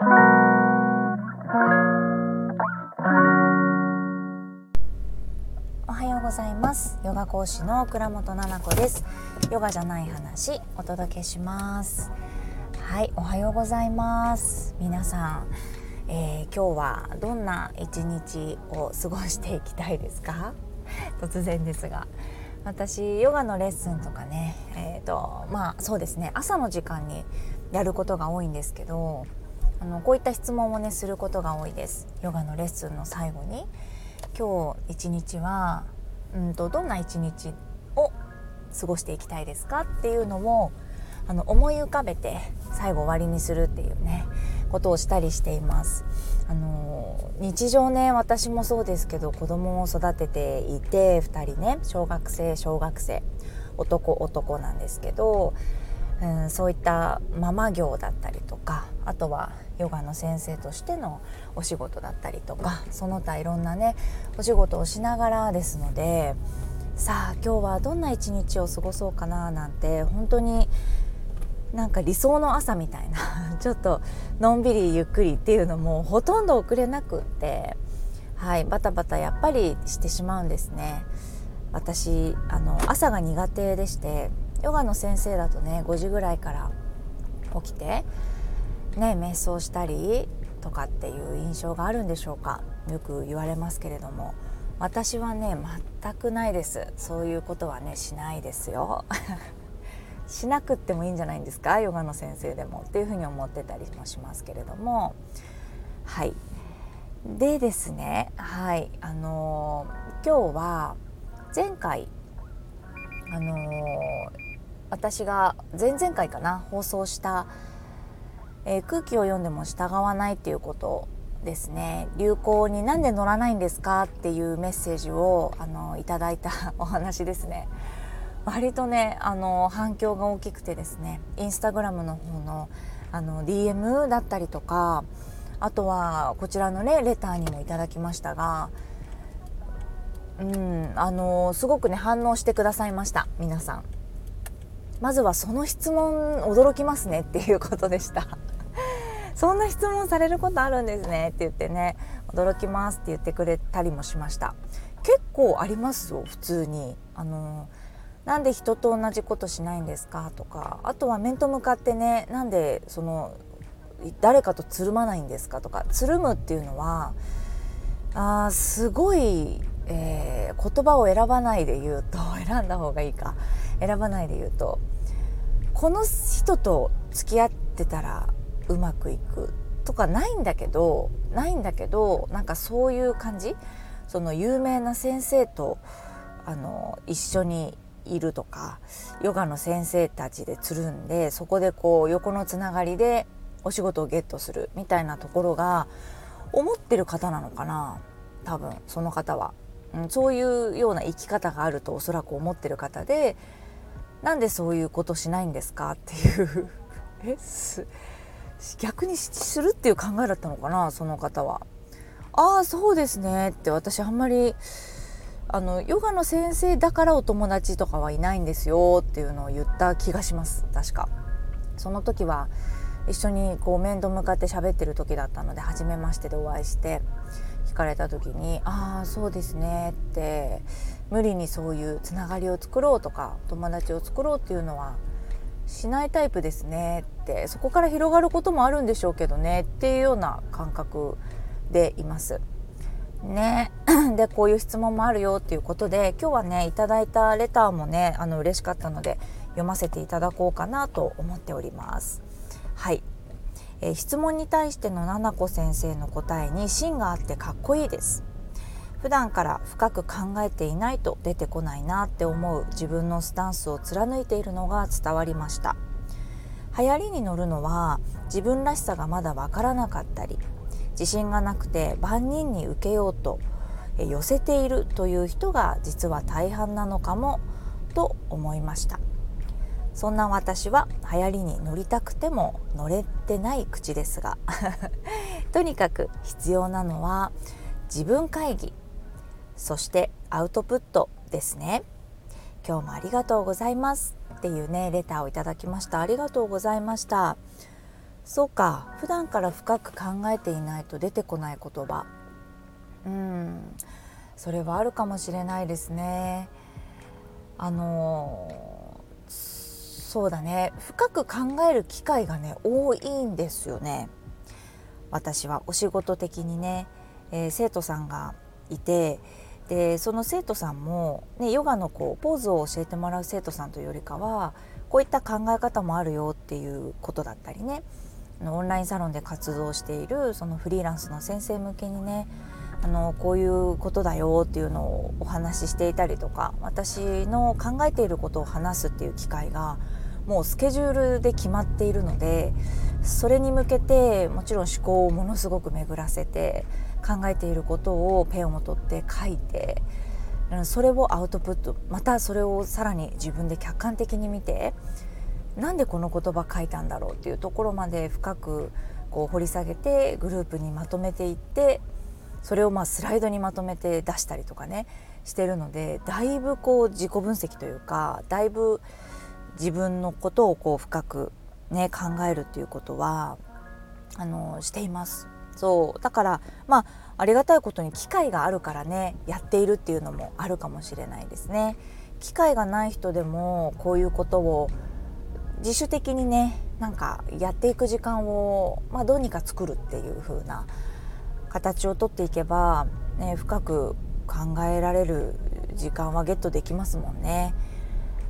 おはようございます。ヨガ講師の倉本々子です。ヨガじゃない話お届けします。はいおはようございます。皆さん、えー、今日はどんな一日を過ごしていきたいですか？突然ですが。私ヨガのレッスンとかねえーとまあそうですね。朝の時間にやることが多いんですけどあのこういった質問をねすることが多いです。ヨガのレッスンの最後に。今日一日はうんとどんな一日を過ごしていきたいですかっていうのをあの思い浮かべて最後終わりにするっていうねことをしたりしています。あの日常ね私もそうですけど子供を育てていて2人ね小学生小学生。男男なんですけど、うん、そういったママ業だったりとかあとはヨガの先生としてのお仕事だったりとかその他いろんなねお仕事をしながらですのでさあ今日はどんな一日を過ごそうかななんて本当になんか理想の朝みたいな ちょっとのんびりゆっくりっていうのもほとんど遅れなくってはいバタバタやっぱりしてしまうんですね。私あの朝が苦手でしてヨガの先生だとね5時ぐらいから起きてね瞑想したりとかっていう印象があるんでしょうか？よく言われますけれども。私はね全くないです。そういうことはねしないですよ。しなくってもいいんじゃないんですか？ヨガの先生でも。っていうふうに思ってたりもしますけれども。はい。でですねはい。あのー、今日は前回あのー、私が前々回かな放送したえー、空気を読んでも従わないっていうことですね。流行になんで乗らないんですかっていうメッセージをあのいただいた お話ですね。割とねあの反響が大きくてですね。インスタグラムの方のあの DM だったりとかあとはこちらのねレターにもいただきましたがうんあのすごくね反応してくださいました。皆さん。まずはその質問驚きますねっていうことでした。そんな質問されることあるんですねって言ってね驚きますって言ってくれたりもしました。結構ありますよ普通に。あのなんで人と同じことしないんですかとかあとは面と向かってねなんでその誰かとつるまないんですかとかつるむっていうのはあすごい、えー、言葉を選ばないで言うと 選んだ方がいいか。選ばないで言うとこの人と付き合ってたらうまくいくとかないんだけどないんだけどなんかそういう感じ？その有名な先生とあの一緒にいるとかヨガの先生たちでつるんでそこでこう横のつながりでお仕事をゲットするみたいなところが思ってる方なのかな多分その方は、うん、そういうような生き方があるとおそらく思ってる方でなんでそういうことしないんですかっていう えす逆にするっていう考えだったのかなその方は。ああそうですねって私あんまりあのヨガの先生だからお友達とかはいないんですよっていうのを言った気がします確か。その時は一緒にこう面と向かって喋ってる時だったので初めましてでお会いしてかれた時に「ああそうですね」って無理にそういうつながりを作ろうとか友達を作ろうっていうのはしないタイプですねってそこから広がることもあるんでしょうけどねっていうような感覚でいます。ね、でこういう質問もあるよっていうことで今日はねいただいたレターもねあの嬉しかったので読ませていただこうかなと思っております。はい、えー、質問に対してのななこ先生の答えに芯があってかっこいいです。普段から深く考えていないと出てこないなって思う自分のスタンスを貫いているのが伝わりました流行りに乗るのは自分らしさがまだわからなかったり自信がなくて万人に受けようと寄せているという人が実は大半なのかもと思いましたそんな私は流行りに乗りたくても乗れてない口ですが とにかく必要なのは自分会議そしてアウトプットですね。今日もありがとうございます。っていうねレターをいただきました。ありがとうございました。そうか普段から深く考えていないと出てこない言葉。うんそれはあるかもしれないですね。あのそうだね。深く考える機会がね多いんですよね。私はお仕事的にね、えー、生徒さんがいてでその生徒さんも、ね、ヨガのこうポーズを教えてもらう生徒さんというよりかはこういった考え方もあるよっていうことだったりね。オンラインサロンで活動しているそのフリーランスの先生向けにねあのこういうことだよっていうのをお話ししていたりとか私の考えていることを話すっていう機会がもうスケジュールで決まっているのでそれに向けてもちろん思考をものすごく巡らせて考えていることをペンを取って書いてそれをアウトプットまたそれをさらに自分で客観的に見てなんでこの言葉書いたんだろうっていうところまで深くこう掘り下げてグループにまとめていってそれをまあスライドにまとめて出したりとかねしてるのでだいぶこう自己分析というかだいぶ自分のことをこう深くね考えるっていうことはあのしています。そうだからまあありがたいことに機会があるからねやっているっていうのもあるかもしれないですね。機会がない人でもこういうことを自主的にねなんかやっていく時間を、まあ、どうにか作るっていう風な形をとっていけば、ね、深く考えられる時間はゲットできますもんね。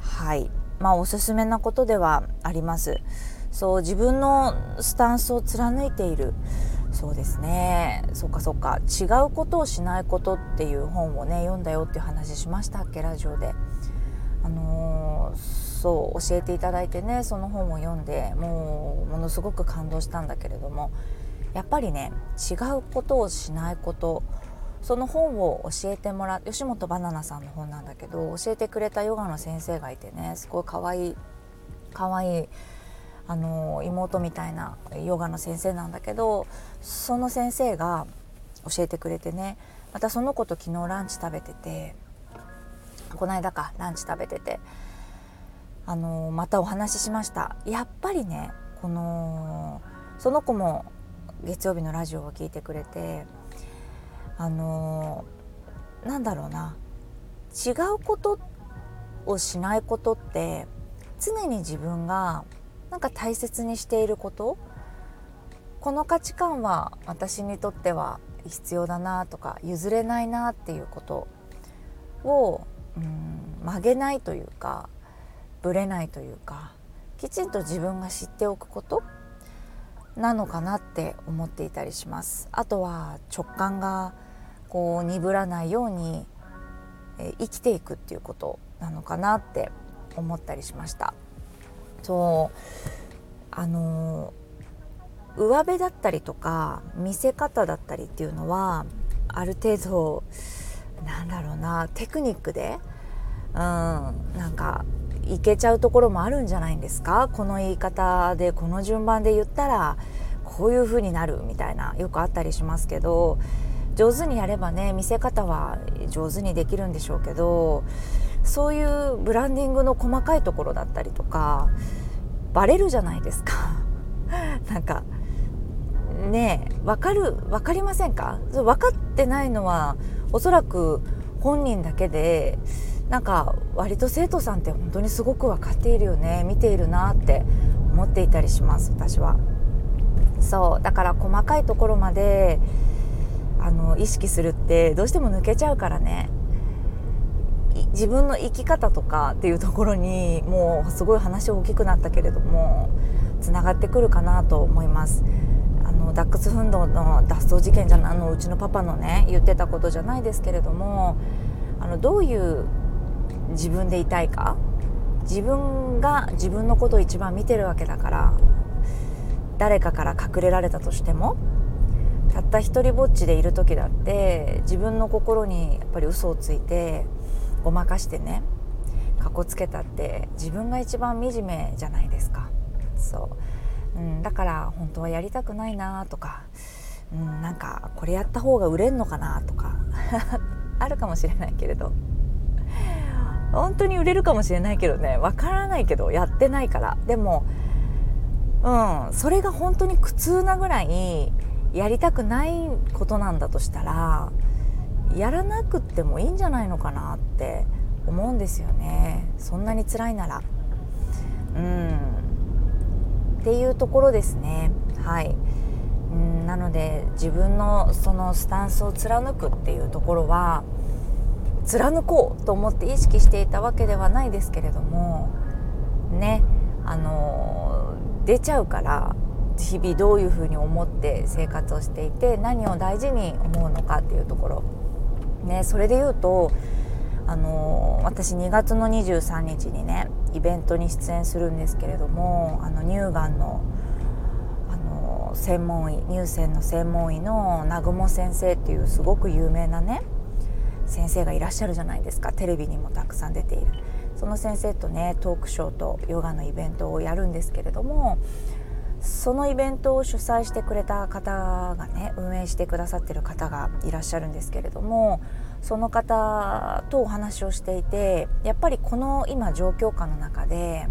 はいまあおすすめなことではあります。そう自分のスタンスを貫いているそうですねそっかそっか違うことをしないことっていう本をね読んだよっていう話しましたっけラジオで。あのーそう教えていただいてねその本を読んでもうものすごく感動したんだけれどもやっぱりね違うことをしないことその本を教えてもら吉本ばなナさんの本なんだけど教えてくれたヨガの先生がいてねすごいかわいいかわいいあの妹みたいなヨガの先生なんだけどその先生が教えてくれてねまたその子と昨日ランチ食べててこの間かランチ食べててあのまたお話ししました。やっぱりねこのその子も月曜日のラジオを聞いてくれてあのなんだろうな。違うことをしないことって常に自分がなんか大切にしていること。この価値観は私にとっては必要だなとか譲れないなっていうこと。を、うん、曲げないというかぶれないというかきちんと自分が知っておくこと。なのかなって思っていたりします。あとは直感がこう鈍らないように、え生きていくっていうことなのかなって思ったりしました。そうあの上辺だったりとか見せ方だったりっていうのはある程度なんだろうなテクニックでうんなんかいけちゃうところもあるんじゃないんですか？この言い方でこの順番で言ったらこういう風になるみたいなよくあったりしますけど上手にやればね見せ方は上手にできるんでしょうけどそういうブランディングの細かいところだったりとかバレるじゃないですか なんかねえ分かる分かりませんか？分かってないのはおそらく本人だけでなんか割と生徒さんって本当にすごく分かっているよね見ているなって思っていたりします私は。そうだから細かいところまであの意識するってどうしても抜けちゃうからね自分の生き方とかっていうところにもうすごい話大きくなったけれどもつながってくるかなと思います。あのダックスフンドの脱走事件じゃあのうちのパパのね言ってたことじゃないですけれどもあのどういう自分でいたいか？自分が自分のことを一番見てるわけだから誰かから隠れられたとしてもたった一人ぼっちでいる時だって自分の心にやっぱり嘘をついてごまかしてねかこつけたって自分が一番惨めじゃないですか。そう、うん、だから本当はやりたくないなとか、うん、なんかこれやった方が売れんのかなとか あるかもしれないけれど。本当に売れるかもしれないけどねわからないけどやってないから。でもうん、それが本当に苦痛なぐらいやりたくないことなんだとしたらやらなくてもいいんじゃないのかなって思うんですよね。そんなに辛いなら。うん。っていうところですね。はい。うんなので自分のそのスタンスを貫くっていうところは貫こうと思って意識していたわけではないですけれどもねあの出ちゃうから日々どういうふうに思って生活をしていて何を大事に思うのかっていうところ。ねそれで言うとあの私2月の23日にねイベントに出演するんですけれどもあの乳がんのあの専門医乳腺の専門医の南雲先生っていうすごく有名なね先生がいらっしゃるじゃないですか。テレビにもたくさん出ている。その先生とねトークショーとヨガのイベントをやるんですけれどもそのイベントを主催してくれた方がね運営してくださってる方がいらっしゃるんですけれどもその方とお話をしていてやっぱりこの今状況下の中で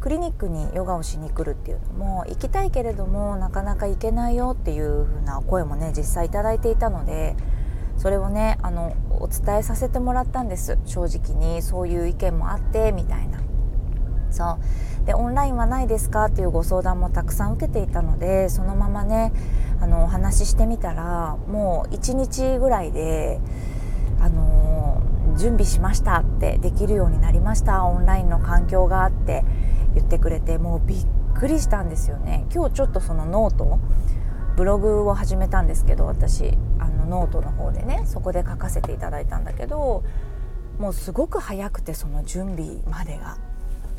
クリニックにヨガをしに来るっていうのも行きたいけれどもなかなか行けないよっていう風な声もね実際頂いていたのでそれをねあのお伝えさせてもらったんです正直に。そういう意見もあってみたいな。そう。でオンラインはないですか？っていうご相談もたくさん受けていたのでそのままねあのお話ししてみたらもう1日ぐらいであの準備しましたってできるようになりました。オンラインの環境があって言ってくれてもうびっくりしたんですよね。今日ちょっとそのノートブログを始めたんですけど私あのノートの方でねそこで書かせていただいたんだけどもうすごく早くてその準備までが。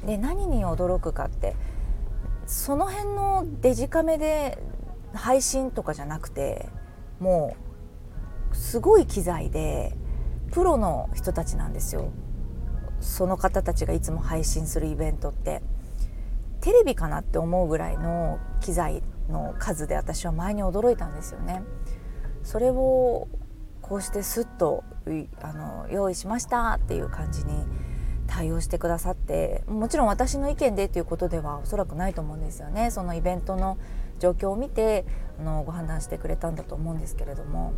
で何に驚くかってその辺のデジカメで配信とかじゃなくてもうすごい機材でプロの人たちなんですよ。その方たちがいつも配信するイベントって。テレビかなって思うぐらいの機材の数で私は前に驚いたんですよね。それをこうしてスッとあの用意しましたっていう感じに対応してくださってもちろん私の意見でということではおそらくないと思うんですよね。そのイベントの状況を見てあのご判断してくれたんだと思うんですけれども。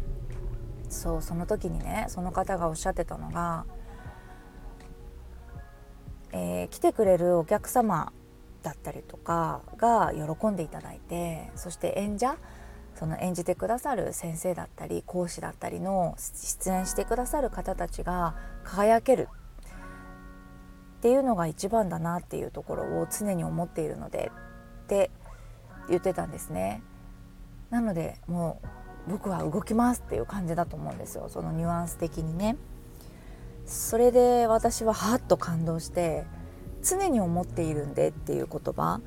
そうその時にねその方がおっしゃってたのが、えー、来てくれるお客様だったりとかが喜んでいただいてそして演者その演じてくださる先生だったり講師だったりの出演してくださる方たちが輝けるっていうのが一番だなっていうところを常に思っているのでって言ってたんですね。なのでもう僕は動きますっていう感じだと思うんですよそのニュアンス的にね。それで私ははっと感動して常に思っているんでっていう言葉、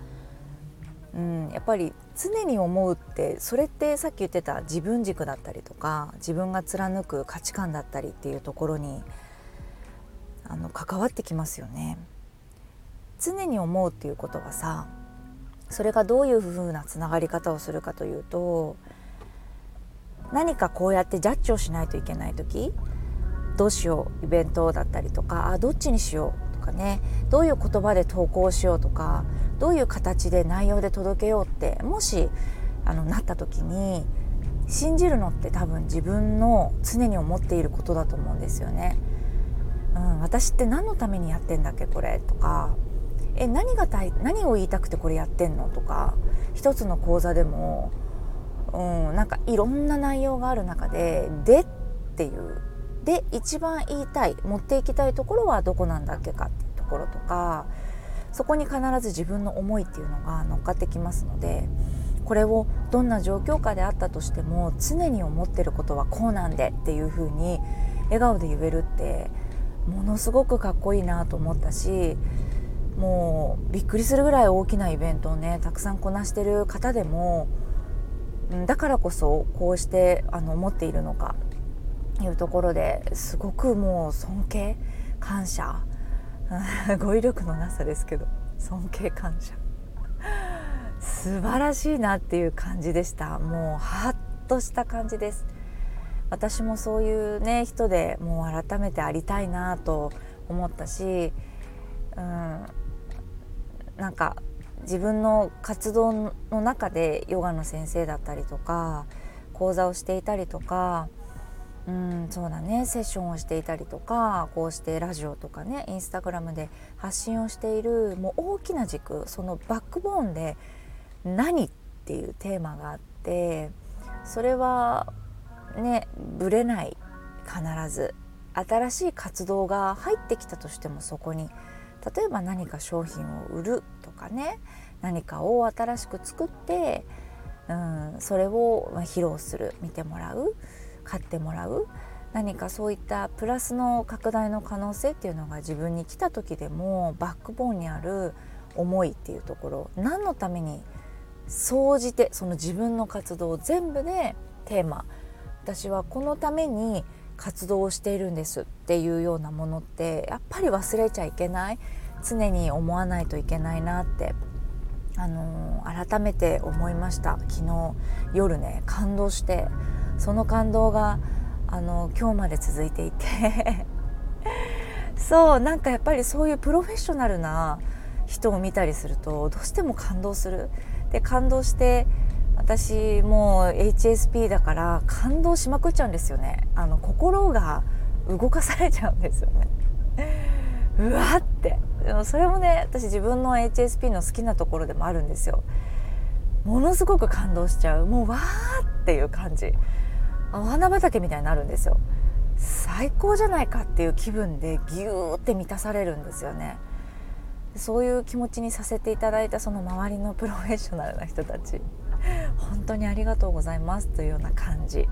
うん、やっぱり常に思うってそれってさっき言ってた自分軸だったりとか自分が貫く価値観だったりっていうところにあの関わってきますよね。常に思うっていうことはさそれがどういうふうなつながり方をするかというと何かこうやってジャッジをしないといけない時どうしようイベントだったりとかあどっちにしようとかねどういう言葉で投稿しようとかどういう形で内容で届けようってもしあのなった時に信じるのって多分自分の常に思っていることだと思うんですよね。うん、私って何のためにやってんだっけこれとか。え何がたい何を言いたくてこれやってんのとか。一つの講座でも、うん、なんかいろんな内容がある中で「で」っていう。で一番言いたい持っていきたいところはどこなんだっけかっていうところとか。そこに必ず自分の思いっていうのが乗っかってきますのでこれをどんな状況下であったとしても常に思ってることはこうなんでっていうふうに笑顔で言えるってものすごくかっこいいなと思ったしもうびっくりするぐらい大きなイベントをねたくさんこなしてる方でもだからこそこうしてあの思っているのかというところですごくもう尊敬感謝 語彙力のなさですけど尊敬感謝。素晴らしいなっていう感じでした。もうハッとした感じです。私もそういうね人でもう改めてありたいなと思ったし、うん、なんか自分の活動の中でヨガの先生だったりとか講座をしていたりとかうんそうだねセッションをしていたりとかこうしてラジオとかねインスタグラムで発信をしているもう大きな軸そのバックボーンで何っていうテーマがあってそれはねぶれない必ず。新しい活動が入ってきたとしてもそこに。例えば何か商品を売るとかね。何かを新しく作って、うん、それを披露する。見てもらう。買ってもらう。何かそういったプラスの拡大の可能性っていうのが自分に来た時でもバックボーンにある思いっていうところ。何のために総じてその自分の活動を全部でテーマ私はこのために活動をしているんですっていうようなものってやっぱり忘れちゃいけない。常に思わないといけないなってあのー、改めて思いました。昨日夜ね感動してその感動があの今日まで続いていて。そうなんかやっぱりそういうプロフェッショナルな人を見たりするとどうしても感動する。で感動して私もう HSP だから感動しまくっちゃうんですよね。あの心が動かされちゃうんですよね。うわって。でもそれもね私自分の HSP の好きなところでもあるんですよ。ものすごく感動しちゃう。もうわーっていう感じ。お花畑みたいになるんですよ。最高じゃないかっていう気分でギューって満たされるんですよね。そういう気持ちにさせていただいたその周りのプロフェッショナルな人たち。当にありがとうございますというような感じ。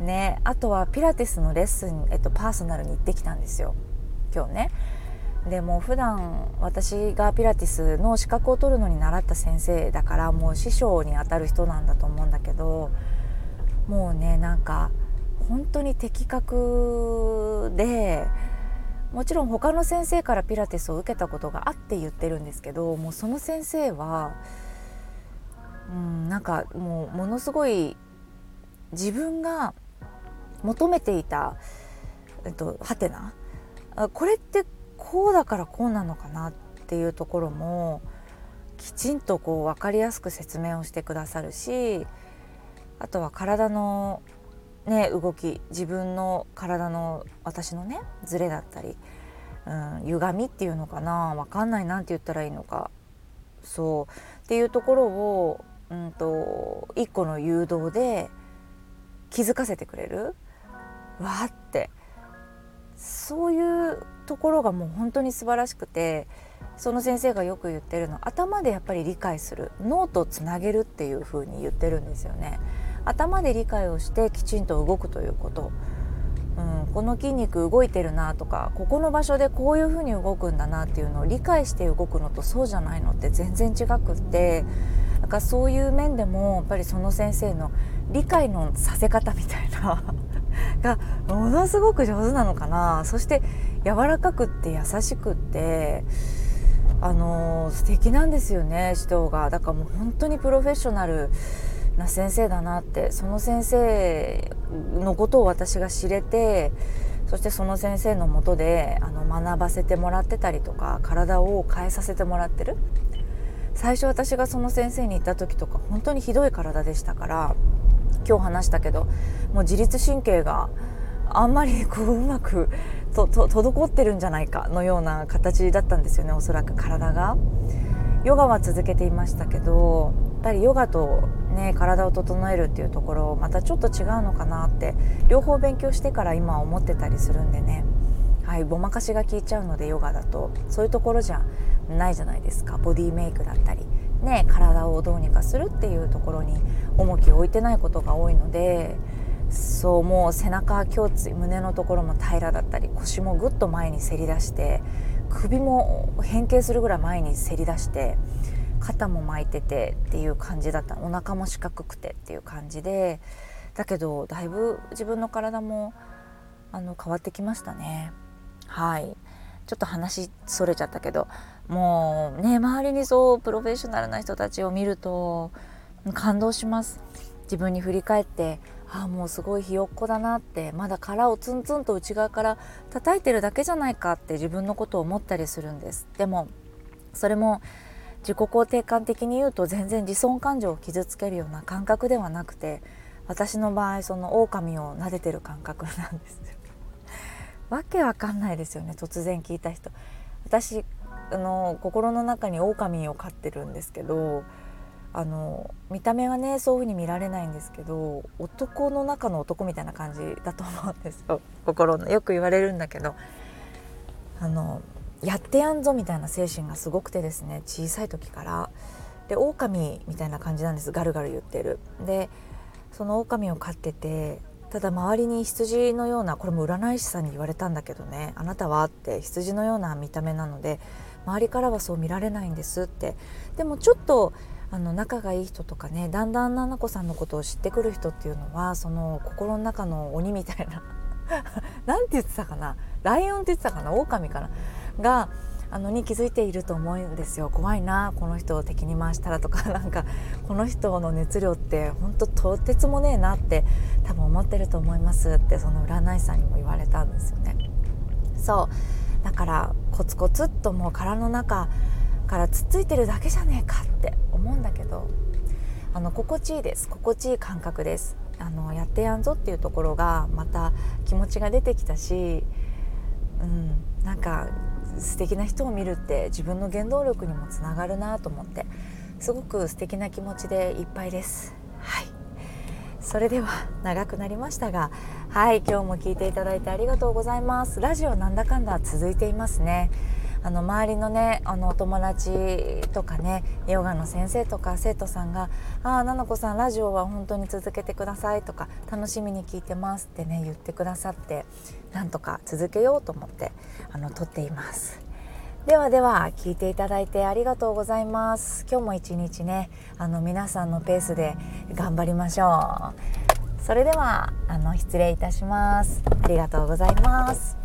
ねあとはピラティスのレッスン、えっと、パーソナルに行ってきたんですよ。今日ね。でも普段私がピラティスの資格を取るのに習った先生だからもう師匠にあたる人なんだと思うんだけどもうねなんか本当に的確でもちろん他の先生からピラティスを受けたことがあって言ってるんですけどもうその先生はうんなんかもうものすごい自分が求めていた、えっと、はてなこれってこうだからこうなのかなっていうところもきちんとこう分かりやすく説明をしてくださるしあとは体の、ね、動き自分の体の私のねズレだったり、うん、歪みっていうのかな分かんないなんて言ったらいいのか。そう。っていうところをうんと一個の誘導で気づかせてくれる？わーって。そういうところがもう本当に素晴らしくてその先生がよく言ってるの頭でやっぱり理解する。脳とつなげるっていう風に言ってるんですよね。頭で理解をしてきちんと動くということ。うん、この筋肉動いてるなとかここの場所でこういう風に動くんだなっていうのを理解して動くのとそうじゃないのって全然違くってだからそういう面でもやっぱりその先生の理解のさせ方みたいな がものすごく上手なのかな。そして柔らかくって優しくってあのー、素敵なんですよね指導が。だからもう本当にプロフェッショナルな先生だなってその先生のことを私が知れてそしてその先生のもとであの学ばせてもらってたりとか体を変えさせてもらってる最初私がその先生に行った時とか本当にひどい体でしたから今日話したけどもう自律神経があんまりこううまくと滞ってるんじゃないかのような形だったんですよねおそらく体が。ヨガは続けていましたけどやっぱりヨガと、ね、体を整えるっていうところまたちょっと違うのかなって両方勉強してから今思ってたりするんでねはいごまかしが効いちゃうのでヨガだとそういうところじゃないじゃないですか。ボディメイクだったり、ね、体をどうにかするっていうところに重きを置いてないことが多いのでそうもう背中胸椎胸のところも平らだったり腰もぐっと前にせり出して首も変形するぐらい前にせり出して肩も巻いててっていう感じだった。お腹も四角くてっていう感じでだけどだいぶ自分の体もあの変わってきましたね。はい。ちょっと話それちゃったけどもうね周りにそうプロフェッショナルな人たちを見ると感動します。自分に振り返ってああもうすごいひよっこだなってまだ殻をツンツンと内側から叩いてるだけじゃないかって自分のことを思ったりするんです。でもそれも自己肯定感的に言うと全然自尊感情を傷つけるような感覚ではなくて私の場合その狼を撫でてる感覚なんですよ。わけわかんないですよね突然聞いた人。私あの心の中に狼を飼ってるんですけどあの見た目はねそういう風に見られないんですけど男の中の男みたいな感じだと思うんですよ。心のよく言われるんだけど。あのやってやんぞみたいな精神がすごくてですね小さい時から。で狼みたいな感じなんですガルガル言ってる。でその狼を飼っててただ周りに羊のようなこれも占い師さんに言われたんだけどねあなたはって羊のような見た目なので周りからはそう見られないんですって。でもちょっとあの仲がいい人とかねだんだん菜々子さんのことを知ってくる人っていうのはその心の中の鬼みたいな なんて言ってたかなライオンって言ってたかな狼かながあのに気づいていると思うんですよ。怖いなこの人を敵に回したらとかなんかこの人の熱量って本当とてつもねえなって多分思ってると思いますってその占い師さんにも言われたんですよね。そう。だからコツコツっともう殻の中からつっついてるだけじゃねえかって思うんだけどあの心地いいです。心地いい感覚です。あのやってやんぞっていうところがまた気持ちが出てきたし、うん、なんか素敵な人を見るって自分の原動力にもつながるなと思ってすごく素敵な気持ちでいっぱいです。はい。それでは長くなりましたがはい今日も聞いていただいてありがとうございます。ラジオなんだかんだ続いていますね。あの周りのねあのお友達とかねヨガの先生とか生徒さんが「ああ菜々子さんラジオは本当に続けてください」とか「楽しみに聞いてます」ってね言ってくださってなんとか続けようと思ってあの撮っています。ではでは聞いていただいてありがとうございます。今日も一日ねあの皆さんのペースで頑張りましょう。それではあの失礼いたします。ありがとうございます。